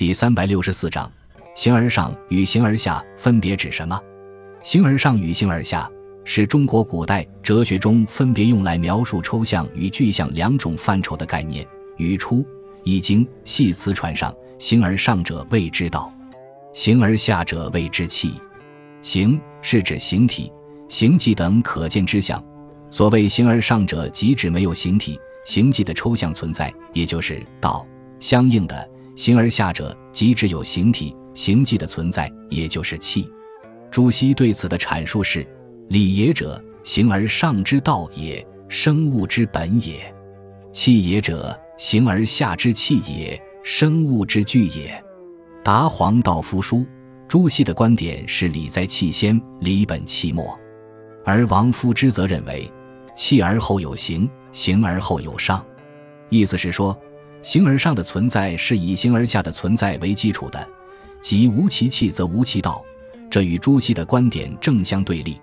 第三百六十四章，形而上与形而下分别指什么？形而上与形而下是中国古代哲学中分别用来描述抽象与具象两种范畴的概念。语出《易经》系辞传上：“形而上者谓之道，形而下者谓之器。”形是指形体、形迹等可见之象。所谓形而上者，即指没有形体、形迹的抽象存在，也就是道。相应的，形而下者，即只有形体、形迹的存在，也就是气。朱熹对此的阐述是：理也者，形而上之道也，生物之本也；气也者，形而下之气也，生物之具也。达黄道夫书，朱熹的观点是理在气先，理本气末；而王夫之则认为。气而后有形，形而后有上，意思是说，形而上的存在是以形而下的存在为基础的，即无其气则无其道。这与朱熹的观点正相对立。